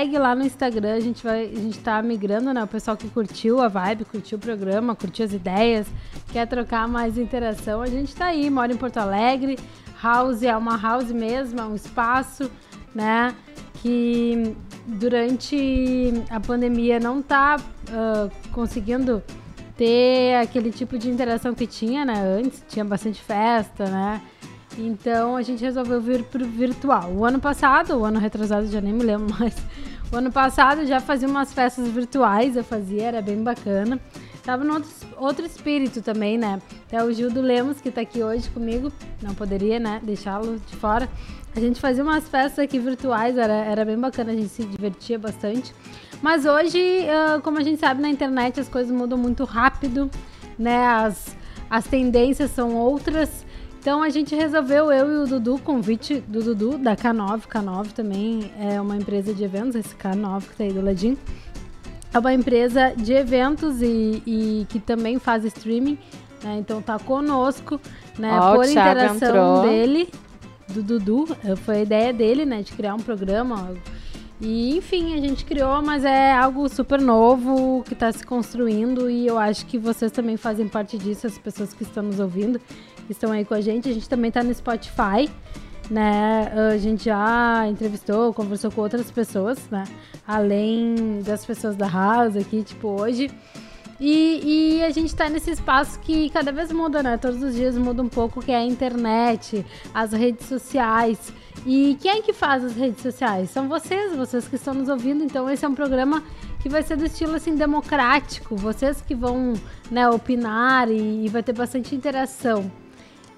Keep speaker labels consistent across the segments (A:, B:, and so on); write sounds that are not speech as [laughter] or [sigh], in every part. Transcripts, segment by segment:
A: segue lá no Instagram, a gente vai, a gente tá migrando, né? O pessoal que curtiu a vibe, curtiu o programa, curtiu as ideias, quer trocar mais interação, a gente tá aí, mora em Porto Alegre. House é uma house mesmo, é um espaço, né? Que durante a pandemia não tá uh, conseguindo ter aquele tipo de interação que tinha, né? Antes tinha bastante festa, né? Então a gente resolveu vir pro virtual. O ano passado, o ano retrasado, já nem me lembro [laughs] mais. O ano passado já fazia umas festas virtuais, eu fazia, era bem bacana. Tava no outro, outro espírito também, né? Até o Gildo Lemos, que tá aqui hoje comigo, não poderia, né, deixá-lo de fora. A gente fazia umas festas aqui virtuais, era, era bem bacana, a gente se divertia bastante. Mas hoje, como a gente sabe, na internet as coisas mudam muito rápido, né? As, as tendências são outras. Então a gente resolveu, eu e o Dudu, convite do Dudu, da K9. K9 também é uma empresa de eventos, esse K9 que tá aí do ladinho. É uma empresa de eventos e, e que também faz streaming. Né? Então tá conosco, né?
B: Ó,
A: por interação
B: entrou.
A: dele, do Dudu. eh, Foi a ideia dele, né? De criar um programa. E enfim, a gente criou, mas é algo super novo que está se construindo e eu acho que vocês também fazem parte disso, as pessoas que estão nos ouvindo, estão aí com a gente. A gente também está no Spotify, né? A gente já entrevistou, conversou com outras pessoas, né? Além das pessoas da House aqui, tipo, hoje. E, e a gente tá nesse espaço que cada vez muda, né? Todos os dias muda um pouco, que é a internet, as redes sociais. E quem é que faz as redes sociais? São vocês, vocês que estão nos ouvindo. Então esse é um programa que vai ser do estilo assim democrático. Vocês que vão, né, opinar e, e vai ter bastante interação.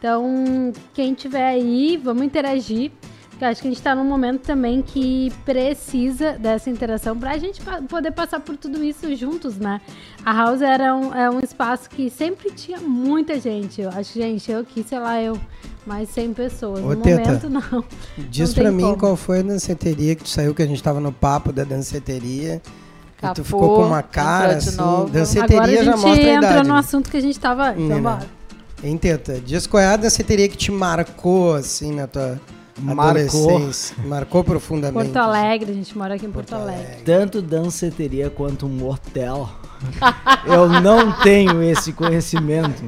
A: Então, quem tiver aí, vamos interagir. Porque eu acho que a gente está num momento também que precisa dessa interação para a gente poder passar por tudo isso juntos, né? A House era um, é um espaço que sempre tinha muita gente. Eu acho, gente, eu aqui, sei lá, eu, mais 100 pessoas.
C: Ô,
A: no
C: Teta,
A: momento, não.
C: Diz pra mim
A: como.
C: qual foi a danceteria que tu saiu, que a gente tava no papo da danceteria. e
B: Capô,
C: tu ficou com uma cara assim. Danceteria
A: Agora a
C: já
A: gente
C: a
A: entra
C: idade.
A: no assunto que a gente tava. Então.
C: Hein, Teta? Diz qual é a danceteria que te marcou, assim, na tua
D: Marcou.
C: adolescência. Marcou profundamente.
A: Porto Alegre, a gente mora aqui em Porto, Alegre.
D: Tanto danceteria quanto um motel. Eu não tenho esse conhecimento.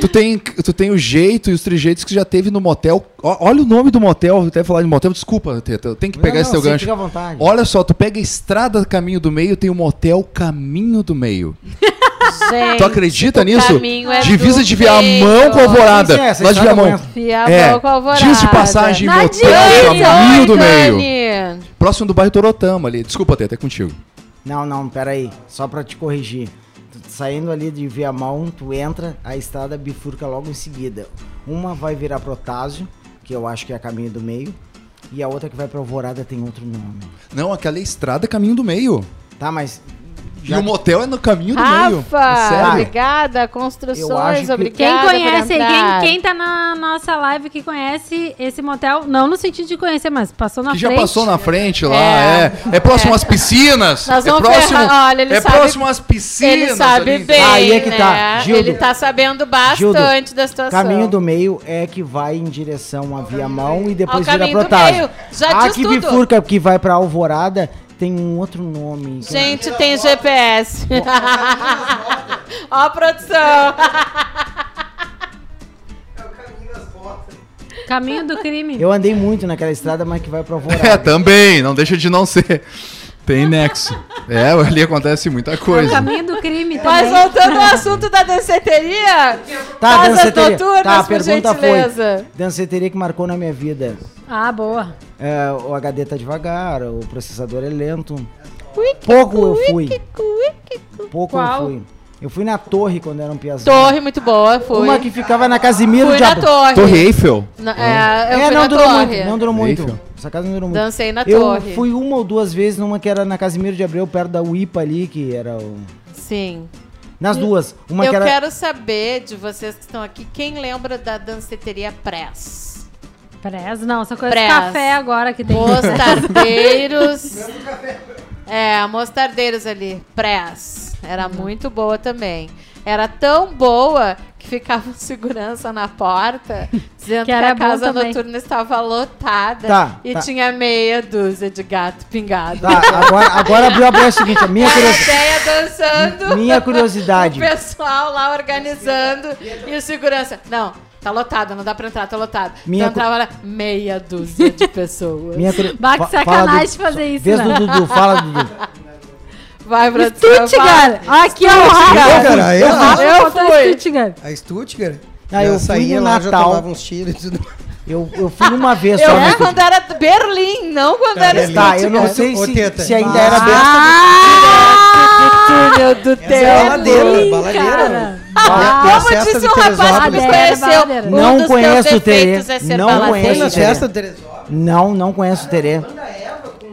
E: Tu tem, tu tem o jeito e os trejeitos que já teve no motel. Olha o nome do motel, até falar de motel, desculpa, Teta, eu tenho que pegar
D: Não,
E: esse
D: não,
E: teu gancho.
D: Fica à vontade.
E: Olha só, tu pega a estrada Caminho do Meio, tem o motel Caminho do Meio.
B: Gente,
E: Tu acredita
B: o
E: nisso?
B: é
E: Divisa de Viamão com. Alvorada.
D: Sim, essa
E: Lá de Viamão. É,
B: com Alvorada.
E: dias de passagem,
B: Na
E: motel
B: direita,
E: Caminho do Meio. Próximo do bairro Torotama ali. Desculpa, Teta, é contigo.
D: Não, não, peraí. Só pra te corrigir. Tu Saindo ali de Viamão, tu entra, a estrada bifurca logo em seguida. Uma vai virar Protásio, que eu acho que é a caminho do meio. E a outra que vai pra Alvorada tem outro nome.
E: Não, aquela é estrada Caminho do Meio.
D: Tá, mas.
E: E o motel é no Caminho do Meio.
B: Rafa,
E: Sério.
B: obrigada. Construções,
D: que-
B: obrigada.
A: Quem conhece, quem, quem tá na nossa live que conhece esse motel, não no sentido de conhecer, mas passou na
E: Que já
A: frente.
E: passou na frente lá,
B: É.
E: é. É, próximo às piscinas.
B: Nós
E: é
B: vamos
E: próximo,
B: ferrar- olha, ele
E: é
B: sabe-
E: próximo às piscinas.
B: Ele sabe
E: ali.
B: bem,
D: Aí é que tá.
B: né?
D: Gildo.
B: Ele tá sabendo bastante
D: Gildo,
B: da situação.
D: Caminho do meio é que vai em direção a Viamão e depois
B: Ao
D: vira Protásio.
B: meio. Já
D: a
B: diz
D: que
B: tudo.
D: bifurca que vai pra Alvorada tem um outro nome.
B: Gente, tem GPS. [laughs] Ó a produção.
A: Caminho do crime.
D: Eu andei muito naquela estrada, mas que vai pra
E: É,
D: Alvorada.
E: também, não deixa de não ser. Tem nexo. É, ali acontece muita
A: É o
E: coisa.
A: caminho do crime
B: Mas voltando ao assunto da danceteria,
D: Tá,
B: faz as
D: danceteria.
B: noturnas,
D: Tá, a
B: por
D: pergunta
B: gentileza.
D: foi: danceteria que marcou na minha vida.
A: Ah, boa.
D: É, o HD tá devagar, o processador é lento. Pouco eu fui. Pouco
A: Qual?
D: eu fui. Eu fui na torre quando era um piazão.
B: Torre muito boa, fui.
D: Uma que ficava na Casimiro
B: Fui
D: de
B: na torre.
E: Torre Eiffel.
B: Na- é, eu
D: É,
B: fui
D: não
B: na
D: durou
B: torre.
D: muito, não durou muito.
E: Eiffel.
D: Essa casa não durou muito.
B: Dancei na
D: eu
B: torre.
D: fui uma ou duas vezes numa que era na Casimiro de Abreu, perto da UIPA ali, que era o...
B: Sim.
D: Nas duas. Uma
B: eu
D: que era...
B: quero saber de vocês que estão aqui, quem lembra da danceteria Press?
A: Prez, não, só conheço
B: Prez.
A: café agora que tem.
B: Mostardeiros. [laughs] É, mostardeiros ali, press. Era muito boa também. Era tão boa que ficava [laughs] um segurança na porta, dizendo que,
A: Que
B: a casa noturna estava lotada
D: Tá,
B: e
D: tá.
B: tinha meia dúzia de gato pingado.
D: Tá, agora, agora abriu a o seguinte, a minha,
B: A
D: curiosi-
B: ideia dançando.
D: minha
B: O
D: curiosidade.
B: pessoal lá organizando e o segurança. Não, tá lotado, não dá pra entrar, tá lotado.
D: Minha
B: então entrava meia dúzia de pessoas.
D: Minha
A: Bah, que sacanagem
D: do-
A: fazer isso,
D: Vez
A: né?
D: do Dudu, fala Dudu.
B: Vai pra.
A: Stuttgart! Aqui é o Rafa.
B: Eu
A: botou
B: fui.
A: Stuttgart.
C: A Stuttgart.
D: Ah, eu
C: já saía
D: no
C: lá, já
D: Natal.
C: tomava uns tiros e tudo.
D: Eu, eu fui uma vez
B: Eu
D: só.
B: fui
D: mas-
B: quando era Berlim, não quando
C: Tá,
B: era
C: Berlim.
D: Tá, eu não sei se,
C: Teta.
D: se ainda
C: Ah.
D: era bem.
B: Do túnel do
C: Essa é a baladeira, baladeira.
A: Cara.
C: E a- e a
B: Como disse um rapaz que me conheceu,
A: baladeira.
B: um
D: Não
B: dos
D: conheço
B: teus
D: o Terê.
B: defeitos é ser
D: Não conheço
C: na
D: Terê. Não, não conheço o Terê.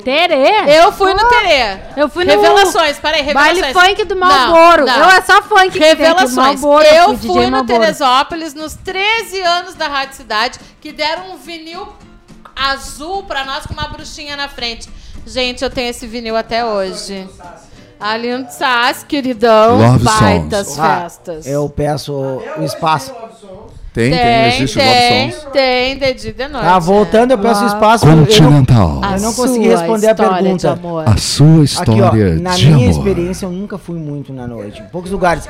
A: Terê.
B: Eu fui no Terê.
A: Eu fui no
B: Revelações, peraí, revelações.
A: baile funk do
B: Não,
A: Malboro.
B: não.
A: Eu é só funk que tem aqui,
B: Revelações.
A: Marlboro,
B: eu
A: fui
B: fui no
A: Marlboro.
B: Teresópolis nos 13 anos da Rádio Cidade, que deram um vinil azul pra nós com uma bruxinha na frente. Gente, eu tenho esse vinil até hoje. Ali no Sass, queridão,
E: Love
B: baitas
E: songs.
D: Ah,
B: festas.
D: eu peço o espaço.
E: Tem, tem,
B: tem,
E: existe
B: tem,
E: Love Songs.
B: tem, de dia e de noite.
D: Tá, voltando, eu peço
A: Lá.
D: espaço. eu- Eu,
E: Continental.
B: A
D: eu não consegui responder a
B: história de
D: pergunta.
B: amor.
E: A sua
D: Aqui, ó,
E: história
D: na
E: de
D: minha
E: amor.
D: experiência, eu nunca fui muito na noite. Em poucos lugares.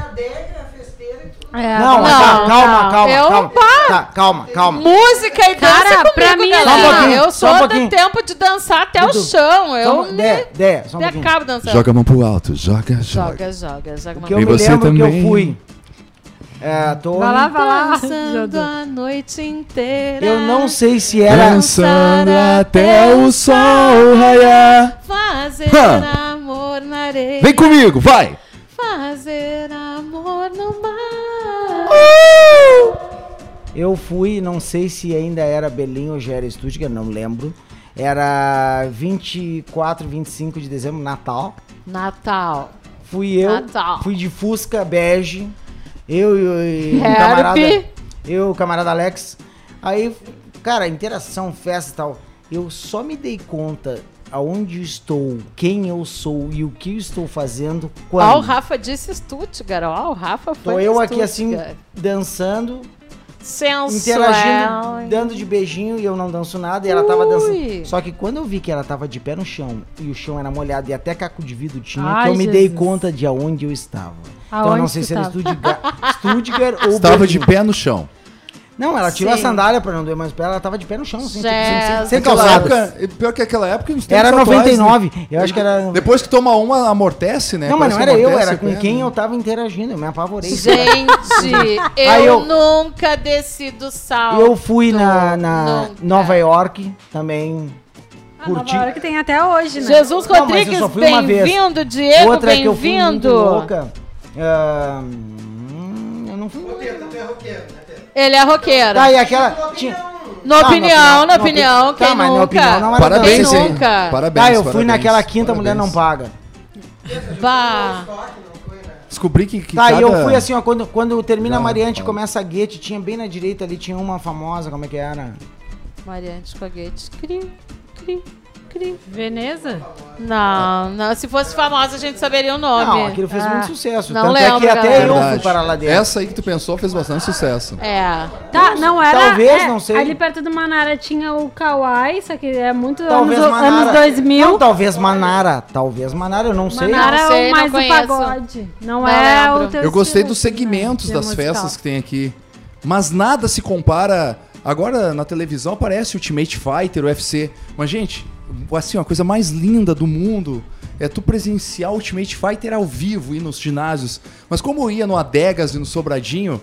A: É,
D: Não, mas tá,
B: não,
D: calma,
B: não.
D: calma,
B: Eu-
D: calma. Tá, calma, calma.
B: Música e dança
A: Cara,
B: comigo,
A: pra mim,
B: galera.
D: Só um pouquinho,
B: eu
D: só um
B: sou
D: pouquinho.
B: do tempo de dançar até o
D: Dudu,
B: chão. Eu
D: Só um-
B: me,
D: Dé, Dé, só um
B: acabo dançando.
E: Joga a mão pro alto, joga, joga.
B: joga, joga, joga uma
D: Que eu
E: E
D: me
E: você
D: lembro que
E: também.
D: eu fui. É, tô...
A: Vai lá, vai lá.
B: Dançando a noite inteira.
D: Eu não sei se era...
E: Dançando até o sol raiar.
B: Fazer
E: Hã.
B: amor na areia.
E: Vem comigo, vai!
D: Eu fui, não sei se ainda era Berlim ou já era Stuttgart, não lembro. Era 24, 25 de dezembro, Natal.
B: Natal.
D: Fui eu,
B: Natal.
D: fui de Fusca bege, eu e, o camarada, eu e o camarada Alex. Aí, cara, interação, festa e tal. Eu só me dei conta aonde estou, quem eu sou e o que eu estou fazendo quando.
B: Ó, o Rafa disse Stuttgart. Ó, o Rafa foi
D: Tô
B: em
D: eu aqui assim, dançando,
B: Sensual.
D: interagindo, dando de beijinho e eu não danço nada e ela tava
B: Ui.
D: dançando. Só que quando eu vi que ela tava de pé no chão e o chão era molhado e até caco de vidro tinha,
A: Ai,
D: que eu me dei
A: Jesus.
D: conta de aonde eu estava. então eu
A: Aonde
D: não sei se era
A: tava?
D: Stuttgart, Stuttgart [laughs] ou
E: Estava
D: Berlim.
E: de pé no chão.
D: Não, ela tirou
B: Sim.
D: a sandália pra não doer mais o pé, ela tava de pé no chão, assim, tipo, sem, sem, sem
E: Naquela
D: calçado.
E: época, pior que aquela época, uns tempos
D: Era
E: atuais,
D: 99,
E: né?
D: eu acho que era...
E: Depois que toma uma, amortece, né?
D: não, mas não era
E: que
D: eu,
E: amortece
D: era
E: o
D: com
E: pé,
D: quem
E: né?
D: eu tava interagindo, eu me apavorei.
B: Gente, [laughs] eu,
D: Aí eu-
B: nunca desci do salto.
D: Eu fui na, na
B: Nunca.
D: Nova York também,
A: A
D: curti.
A: Nova York tem até hoje, né?
B: Jesus
D: Não, mas eu
B: Rodrigues,
D: só fui uma vez.
B: bem-vindo. Diego,
D: Outra que eu fui muito
B: bem-vindo.
D: louca hum, eu não fui muito.
B: Ele é roqueiro.
D: Tá, e aquela. Tinha...
B: Na
D: Tá,
B: opinião, na
D: na
B: opinião,
D: opi-
B: quem
D: tá, mas na
B: nunca?
D: opinião não era
E: Parabéns,
B: Quem
E: hein?
B: nunca?
E: Parabéns,
D: Ah, eu fui
E: parabéns,
D: naquela quinta
E: parabéns.
D: mulher não paga.
B: Bah.
E: Descobri que, que
D: Tá, e eu
E: cada-
D: fui assim, ó, quando, quando termina a
E: Ah,
D: Mariante,
E: tá.
D: começa a Guete, tinha bem na direita ali, tinha uma famosa, como é que era?
B: Mariante Espaguete. Cri, cri, cri.
A: Veneza?
B: Não, não. Se fosse famosa, a gente saberia o nome.
D: Não, aquilo fez
A: Ah.
D: muito sucesso.
B: Não
D: Tanto
B: lembro,
D: é que até
B: galera.
D: eu fui
E: Verdade.
D: para lá dentro.
E: Essa aí que tu pensou fez bastante sucesso.
B: É.
A: Tá, não era.
D: Talvez,
A: é,
D: não sei.
A: Ali perto do Manara tinha o Kawaii, só que é muito
D: Talvez
A: anos,
D: Manara.
A: anos 2000.
D: Não, talvez Manara. Talvez Manara, eu não sei.
A: Manara
B: Não sei,
A: é
B: não
A: mais o
B: conheço.
A: pagode. Não,
B: Não
A: é
B: lembro.
A: o teu
E: Eu gostei dos segmentos
A: De
E: das
A: musical.
E: festas que tem aqui. Mas nada se compara. Agora na televisão aparece Ultimate Fighter, UFC. Mas, gente, assim, a coisa mais linda do mundo é tu presenciar Ultimate Fighter ao vivo e nos ginásios. Mas como eu ia no Adegas e no Sobradinho,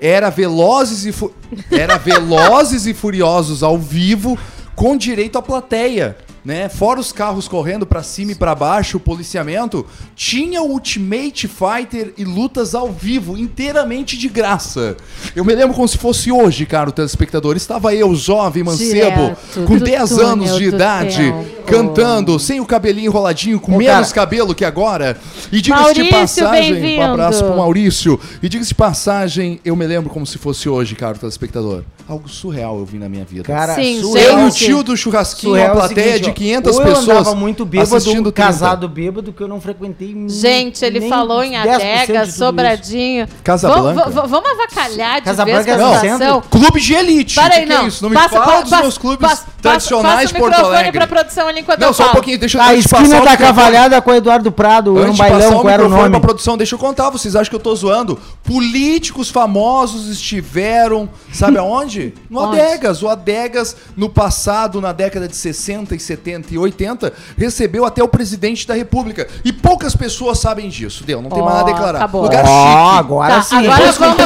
E: era velozes e fu- era velozes e furiosos ao vivo com direito à plateia. Né? Fora os carros correndo pra cima e pra baixo, o policiamento, tinha o Ultimate Fighter e lutas ao vivo, inteiramente de graça. Eu me lembro como se fosse hoje, cara, o telespectador. Estava eu, jovem, mancebo,
B: Direto
E: com
B: do
E: 10
B: túnel
E: anos de
B: do
E: idade,
B: tempo.
E: cantando, sem o cabelinho enroladinho, com
D: Ô,
E: menos cabelo que agora. E diga-se de
B: Maurício,
E: passagem, um abraço pro Maurício. E diga-se de passagem, eu me lembro como se fosse hoje, cara, o telespectador. Algo surreal eu vi na minha vida.
D: Cara,
B: Sim,
D: surreal,
E: eu e o tio do churrasquinho,
D: surreal
E: a
D: é o
E: plateia
D: seguinte,
E: de
D: ó,
E: 500
D: ou
E: pessoas
D: eu andava muito bêbado,
E: assistindo 30.
D: casado bêbado, que eu não frequentei
B: Gente, ele
D: nem
B: falou em
D: 10% de
B: adega, sobradinho.
E: Casa
B: Vamos-
E: Blanca?
B: v- Vamos avacalhar de
D: Casa
B: vez
D: Branca
B: com
D: é
B: situação.
E: Clube de elite.
B: Para aí,
E: é
B: não.
E: isso? Não me
B: Passa-
E: fala dos
B: passa-
E: meus clubes
B: passa-
E: tradicionais
B: passa
E: de
B: o
E: Porto
B: microfone
E: Alegre.
B: pra produção ali enquanto
E: Não,
B: eu
E: só um pouquinho, deixa eu
D: A
E: te passar
D: esquina
E: o
D: da
E: microfone.
D: cavalhada com o Eduardo Prado, era um
E: Antes de passar
D: bailão,
E: o
D: qual era o
E: microfone
D: nome?
E: pra produção, deixa eu contar, vocês acham que eu tô zoando? Políticos famosos estiveram, sabe aonde? No
B: Onde?
E: Adegas. O Adegas, no passado, na década de 60 e 70 e 80, recebeu até o presidente da República. E poucas pessoas sabem disso, deu, não tem mais nada a declarar.
B: acabou.
E: Lugar
D: Ó,
E: chique.
D: agora
B: Tá,
D: sim.
B: agora
D: Depois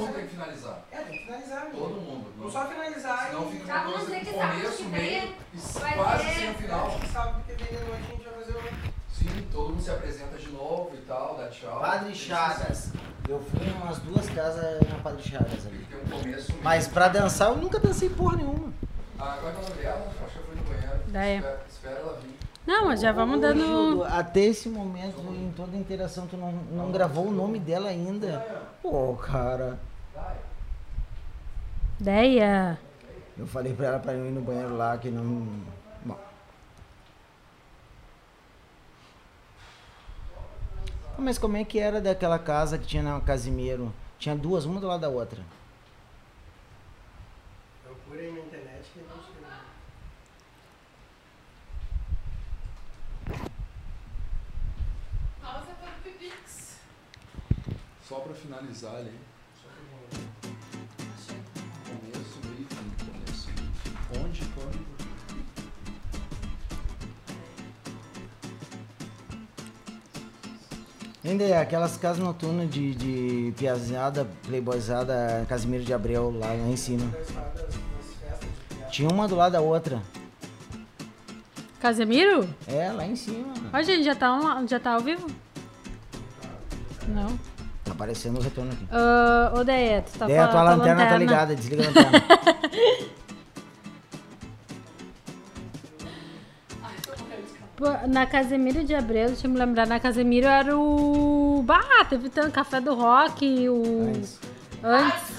B: vamos-
E: Tem que finalizar.
C: É, tem que finalizar.
E: Todo mundo.
C: Vamos só finalizar
E: Senão
C: e...
E: fica
F: Tá,
E: uma
F: vamos
E: coisa
F: que
E: começo,
F: que
E: meio e quase
F: ter-
E: sem o final.
C: Sábado que vem de noite a gente vai fazer o...
E: Sim, todo mundo se apresenta de novo e tal, dá tchau.
D: Padre Chagas. Eu fui em umas duas casas na Padre Chagas ali.
E: Tem um começo.
D: Mas pra dançar eu nunca dancei porra nenhuma.
E: Ah, agora tá no dela, acho que eu fui no banheiro.
A: Daí.
E: Espera, espera ela vir.
A: Não, mas já vamos dando.
D: Gildo, até esse momento, em toda a interação, tu não, não gravou o nome dela ainda. Pô, cara.
A: Ideia.
D: Eu falei pra ela pra eu ir no banheiro lá que não. Bom. Mas como é que era daquela casa que tinha na Casimiro? Tinha duas, uma do lado da outra.
C: Procurem na internet que não chega.
B: Pausa para o Pipix.
E: Só pra finalizar ali. de código.
D: Ainda é aquelas casas noturnas de, de piazada, playboyzada, Casimiro de Abreu lá, lá em cima. Tinha uma do lado da outra.
A: Casemiro?
D: É, lá em cima.
A: Ó, gente, já tá, um, já tá ao vivo? Não.
D: Tá aparecendo o retorno aqui.
A: Uh, ô, Deia, tu tá Deia,
D: tua lanterna, lanterna, tá ligada, desliga a lanterna. [laughs]
A: Na Casemiro de Abreu, deixa eu me lembrar, na Casemiro era o. Bah, teve tanto café do rock, o. Antes.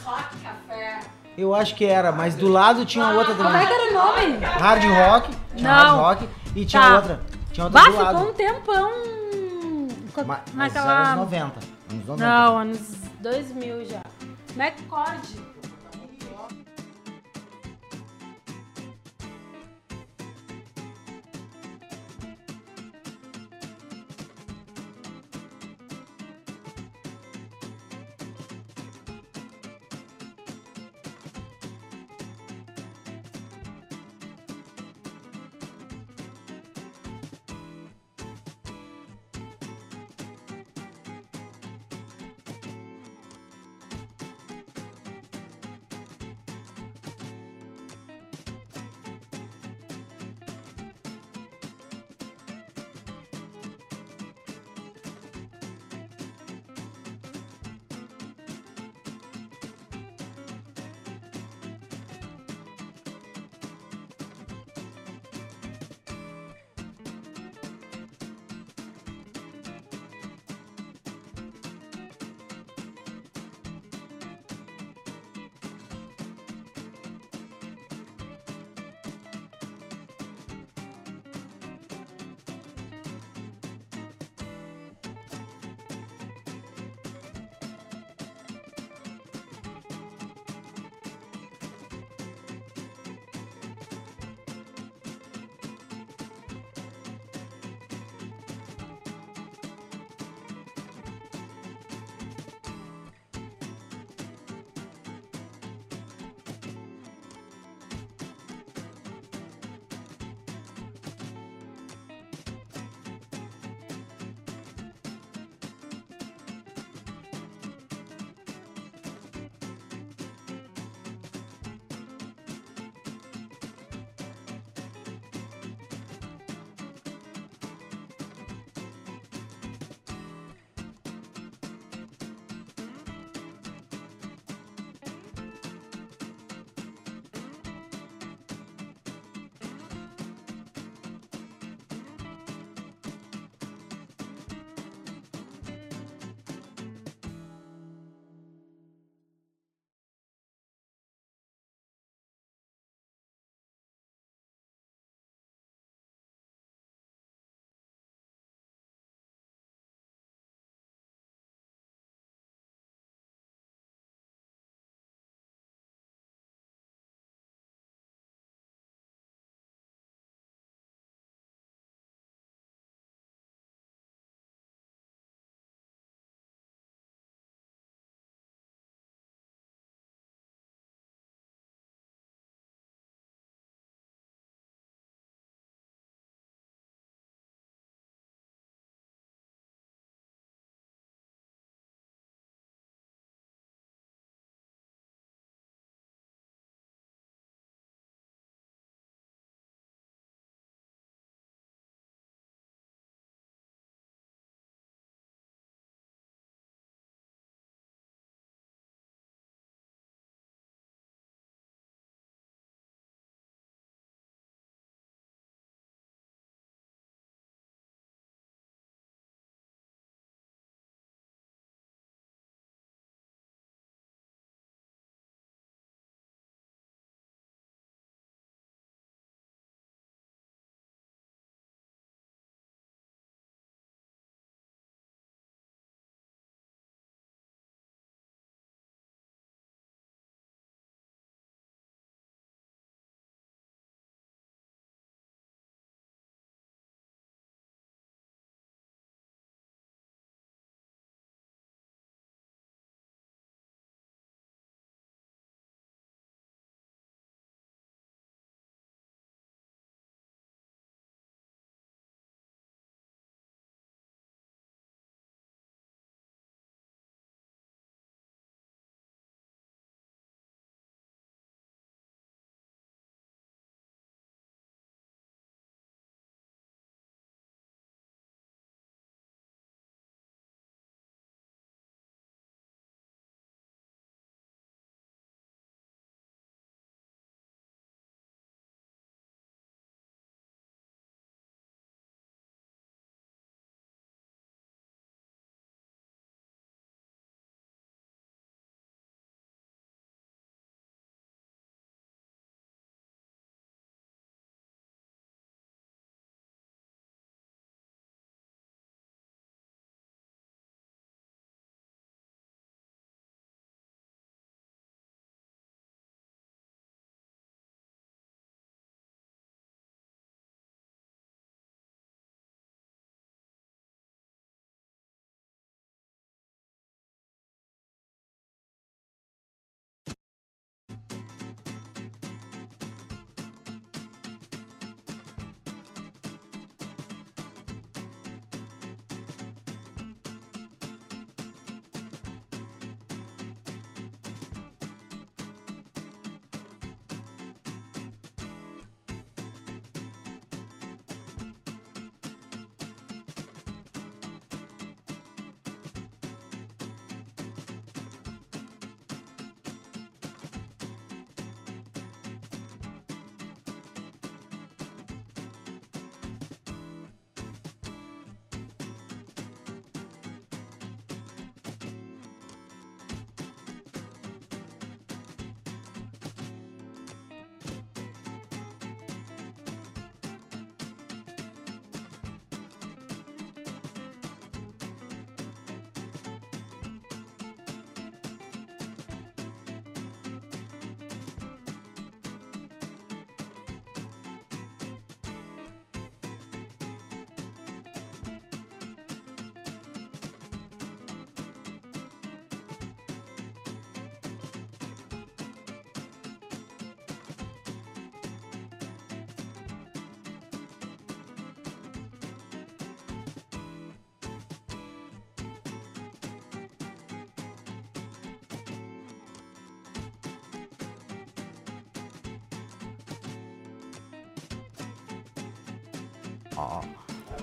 D: Eu acho que era, mas do lado tinha outra
A: Como é
D: também.
A: que era o nome?
D: Hard rock, tinha
A: Não.
D: hard rock e tinha
A: Tá.
D: outra. Tinha outra
A: Bah,
D: do
A: ficou
D: lado.
A: um tempão.
D: Ma- Mas
A: naquela.
D: anos 90. Anos 90.
A: Não, anos 2000 já. McCord.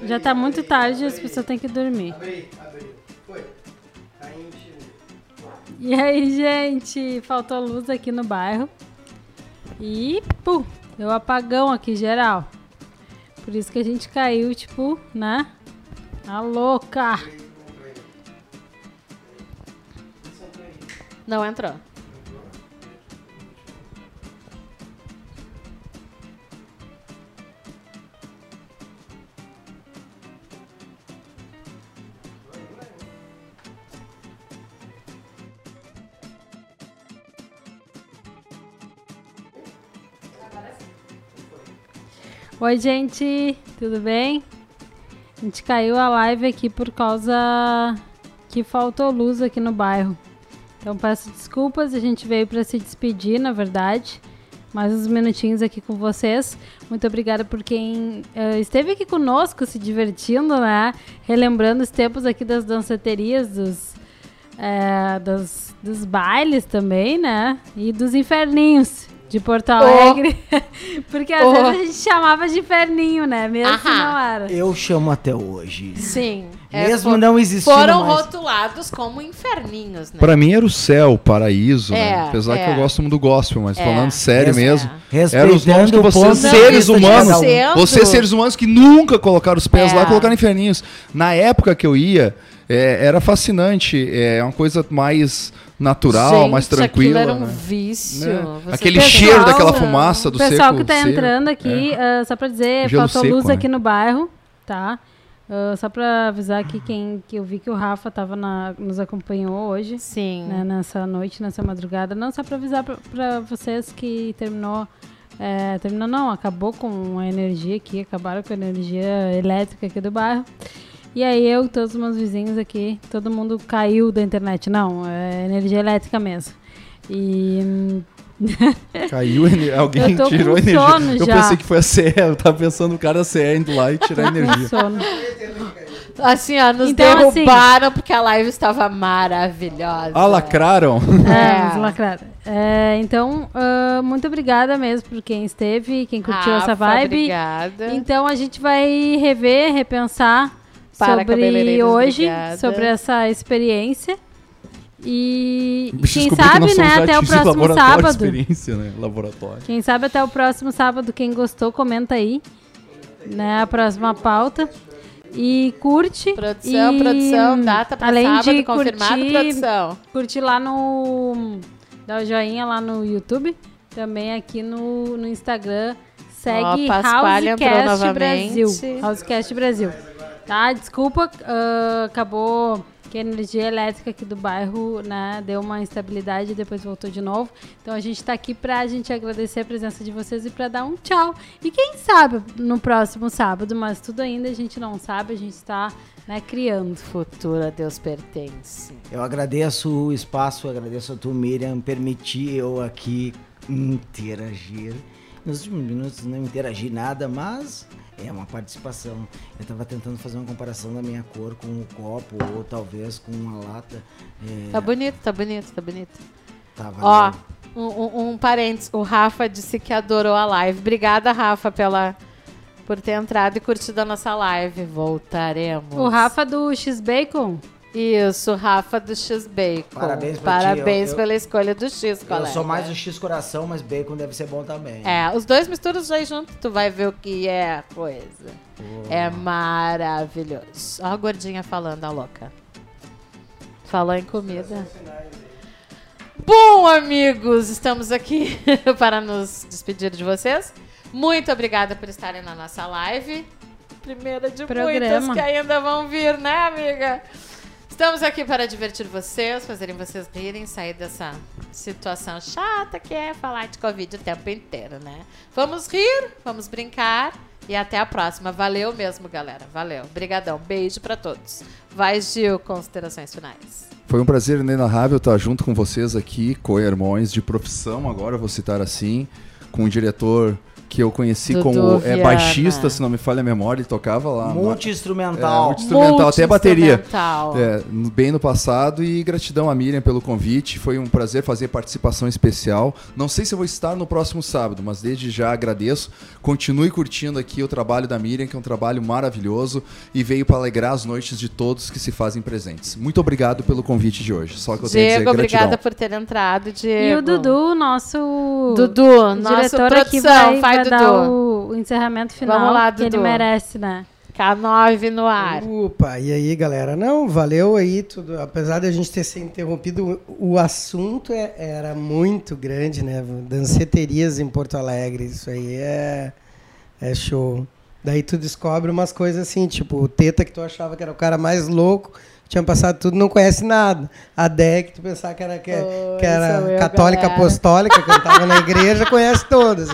A: Já tá muito tarde, as pessoas têm que dormir.
C: Abri, abri. Foi. Caindo
A: E aí, gente? Faltou luz aqui no bairro. E, pum, deu apagão aqui geral. Por isso que a gente caiu, tipo, né? A louca.
B: Não entrou.
A: Oi, gente, tudo bem? A gente caiu a live aqui por causa que faltou luz aqui no bairro. Então peço desculpas, a gente veio para se despedir, na verdade. Mais uns minutinhos aqui com vocês. Muito obrigada por quem eh, esteve aqui conosco, se divertindo, né? Relembrando os tempos aqui das danceterias, dos, eh, dos, dos bailes também, né? E dos inferninhos de Porto Alegre. [laughs] Porque às
B: Oh.
A: vezes a gente chamava de inferninho, né? Mesmo
B: Aham.
A: não era.
D: Eu chamo até hoje.
B: Sim. É,
D: Mesmo
B: fo-
D: não existindo
B: Foram
D: mais.
B: rotulados como inferninhos, né?
E: Pra mim era o céu, o paraíso,
B: É,
E: né? Apesar
B: é.
E: que eu gosto muito do gospel, mas
B: É.
E: falando sério mesmo. Eram os nomes que vocês, seres humanos,
D: um.
E: Vocês seres humanos que nunca colocaram os pés
B: É.
E: lá, colocaram inferninhos. Na época que eu ia, é, era fascinante. É uma coisa mais natural,
B: Gente,
E: mais
B: aquilo
E: tranquila.
B: era um
E: né?
B: vício.
E: Né? Aquele
B: pensa-
E: cheiro daquela fumaça do
A: O pessoal
E: seco.
A: que tá
E: seco.
A: entrando aqui, ah, só pra dizer,
E: Gelo
A: faltou
E: seco,
A: luz
E: né?
A: aqui no bairro, tá? Ah, só pra avisar aqui quem que eu vi que o Rafa tava na- nos acompanhou hoje,
B: Sim.
A: né, nessa noite, nessa madrugada. Não, só pra avisar pra, pra vocês que terminou. é, terminou não, acabou com a energia aqui, acabaram com a energia elétrica aqui do bairro. E aí eu e todos os meus vizinhos aqui, todo mundo caiu da internet. Não, é energia elétrica mesmo. E hum, [laughs]
E: Caiu, alguém
A: Eu tô com
E: tirou energia.
A: sono
E: eu
A: já.
E: pensei que foi a CE, eu tava pensando no cara CE indo lá e [laughs] tirar
A: com
E: energia.
A: sono.
B: Assim, ó, nos
A: Então, assim-
B: derrubaram porque a live estava maravilhosa.
E: Ah, lacraram?
A: É,
B: É.
A: nos lacraram. É, então, ah, muito obrigada mesmo por quem esteve, quem curtiu essa
B: Rafa,
A: vibe.
B: Obrigada.
A: Então a gente vai rever, repensar
B: Para
A: sobre hoje,
B: obrigada.
A: sobre essa experiência. E quem
E: que
A: sabe, né, até o próximo sábado.
E: experiência, né? Laboratório.
A: Quem sabe até o próximo sábado, quem gostou, comenta aí, né, a próxima pauta. E curte.
B: Produção,
A: e,
B: produção, data pra
A: além
B: sábado,
A: de
B: confirmado,
A: curtir,
B: produção.
A: curtir lá no. Dá o joinha lá no YouTube. Também aqui no, no Instagram. Segue
B: entrou
A: Housecast. Brasil. Housecast Brasil. Tá? Desculpa, ah, acabou que a energia elétrica aqui do bairro né, deu uma instabilidade e depois voltou de novo. Então a gente tá aqui pra gente agradecer a presença de vocês e pra dar um tchau. E quem sabe no próximo sábado, mas tudo ainda a gente não sabe, a gente tá né, criando.
B: Futuro a Deus pertence.
D: Eu agradeço o espaço, agradeço a tu, Miriam, permitir eu aqui interagir. Nos últimos minutos não interagi nada, mas é uma participação. Eu tava tentando fazer uma comparação da minha cor com o copo, ou talvez com uma lata. É,
B: Tá bonito, tá bonito, tá bonito.
D: tava
B: Ó, um, um, um parênteses. O Rafa disse que adorou a live. Obrigada, Rafa, pela, por ter entrado e curtido a nossa live. Voltaremos.
A: O Rafa do X-Bacon.
B: Isso, Rafa do X-Bacon.
D: Parabéns pra ti,
B: Parabéns
D: eu- eu-
B: pela escolha do X,
D: Eu
B: colega.
D: sou mais o X coração, mas bacon deve ser bom também.
B: É, os dois misturas já junto, tu vai ver o que é a coisa. É maravilhoso. Ó a gordinha falando, a louca. Falou em comida. Bom, amigos, estamos aqui [laughs] para nos despedir de vocês. Muito obrigada por estarem na nossa live. Primeira de
A: Programa.
B: muitas que ainda vão vir, né, amiga? Estamos aqui para divertir vocês, fazerem vocês rirem, sair dessa situação chata que é falar de Covid o tempo inteiro, né? Vamos rir, vamos brincar e até a próxima. Valeu mesmo, galera. Valeu. Obrigadão. Beijo para todos. Vai, Gil, considerações finais.
E: Foi um prazer inenarrável estar junto com vocês aqui, co-irmãos de profissão, agora vou citar assim, com o diretor que eu conheci
B: Dudu
E: como é, baixista, se não me falha a memória, ele tocava lá.
D: Multi-instrumental.
E: É, multi-instrumental, até bateria.
B: Multi-instrumental.
E: É, bem no passado e gratidão a Miriam pelo convite. Foi um prazer fazer participação especial. Não sei se eu vou estar no próximo sábado, mas desde já agradeço. Continue curtindo aqui o trabalho da Miriam, que é um trabalho maravilhoso e veio para alegrar as noites de todos que se fazem presentes. Muito obrigado pelo convite de hoje. Só que eu tenho
B: Diego,
E: dizer gratidão.
B: obrigada por ter entrado, Diego.
A: E o Dudu, nosso
B: Dudu, nosso
A: diretor aqui vai,
B: vai,
A: vai
B: Dudu.
A: dar o, o encerramento final
B: Vamos lá,
A: que ele merece, né?
B: K9 no ar.
C: Opa, e aí, galera? Não, valeu aí tudo. Apesar de a gente ter sido interrompido, o, assunto é- era muito grande, né? Danceterias em Porto Alegre, isso aí é, é show. Daí tu descobre umas coisas assim, tipo, o Teta que tu achava que era o cara mais louco, tinha passado tudo, não conhece nada. A Dé que tu pensava que era, que,
B: Oi,
C: que era
B: eu,
C: católica
B: galera.
C: apostólica, cantava na igreja, [laughs] conhece todas.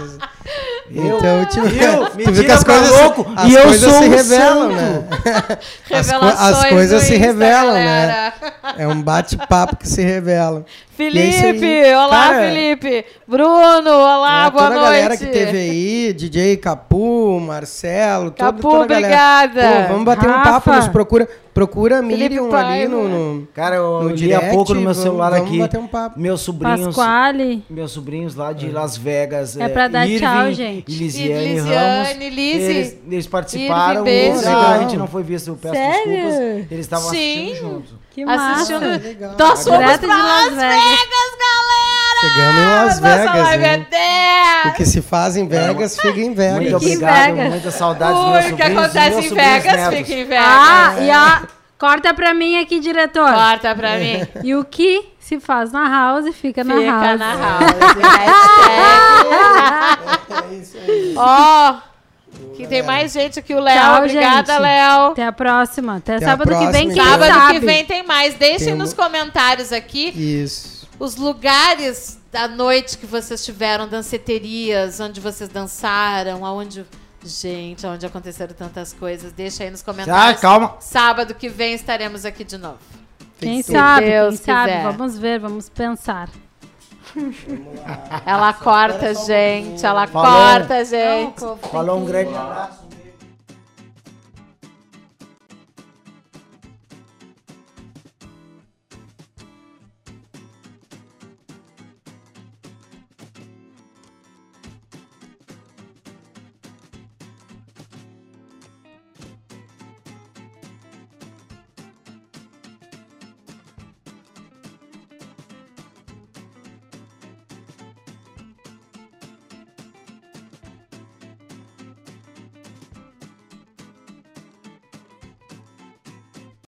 C: Então, tipo,
D: Eu? [laughs]
C: tu vê que as coisas,
D: louco,
C: as
D: e eu
C: coisas
D: sou
C: se
D: um
C: revelam,
D: santo.
C: né? As, co- as coisas se
B: Insta,
C: revelam,
B: galera.
C: né? É um bate-papo que se revela. É isso aí.
B: Felipe, olá,
C: Cara,
B: Felipe. Bruno, olá,
C: é,
B: boa
C: toda
B: noite.
C: a galera que teve aí, DJ Capu, Marcelo, toda,
B: Capu,
C: toda a galera.
B: obrigada.
C: Pô, vamos bater um
A: Rafa.
C: papo, nos procura, procura a
B: Felipe
C: Miriam ali no, no,
D: Cara, eu
C: no
D: li há pouco no meu
C: vamos-
D: celular
C: vamos
D: aqui.
C: bater um papo.
D: Meus sobrinhos.
A: Pasquale.
D: Meus sobrinhos lá de Las Vegas.
A: É pra dar
D: Irving
A: tchau, gente.
D: Lisiane
B: Lisiane,
D: Ramos.
B: Lisi.
D: Eles, eles participaram.
B: Irving, beijo.
D: Ah, a gente não foi visto, eu peço
A: Sério?
D: desculpas. Eles estavam assistindo junto.
A: Que
B: Assistindo.
A: massa.
C: legal.
B: Nós fomos
A: Direto
B: pra
A: de Las
B: Las
A: Vegas.
B: Vegas, galera!
C: Chegamos em Las
B: Nossa
C: Vegas,
B: live é
C: hein?
B: 10!
C: O que se faz em Vegas, fica em Vegas.
D: Muito
A: Fica em
D: obrigado,
A: Vegas.
D: muitas saudades dos meus
B: Ui, o que acontece em Vegas, fica em Vegas.
A: Ah, e ó, corta pra mim aqui, diretor.
B: Corta pra mim.
A: E o que se faz na house, fica na
B: Fica
A: house.
B: na house. [laughs]
C: É isso aí.
B: Ó, que tem mais gente aqui, o Léo. Obrigada. Léo.
A: Até a próxima. Até,
C: Até
A: sábado que vem,
C: próxima,
A: quem
C: então.
B: Sábado
A: sabe?
B: que vem tem mais. Deixem
C: Temos-
B: nos comentários aqui
C: Isso.
B: os lugares da noite que vocês tiveram, danceterias, onde vocês dançaram, aonde. Gente, onde aconteceram tantas coisas. Deixa aí nos
D: Ah,
B: comentários.
D: calma.
B: Sábado que vem estaremos aqui de novo.
A: Quem sabe,
B: Deus
A: quem sabe.
B: quiser.
A: Vamos ver, vamos pensar.
B: Ela corta, gente. Ela
D: Falou.
B: corta, gente.
D: Falou um grande abraço.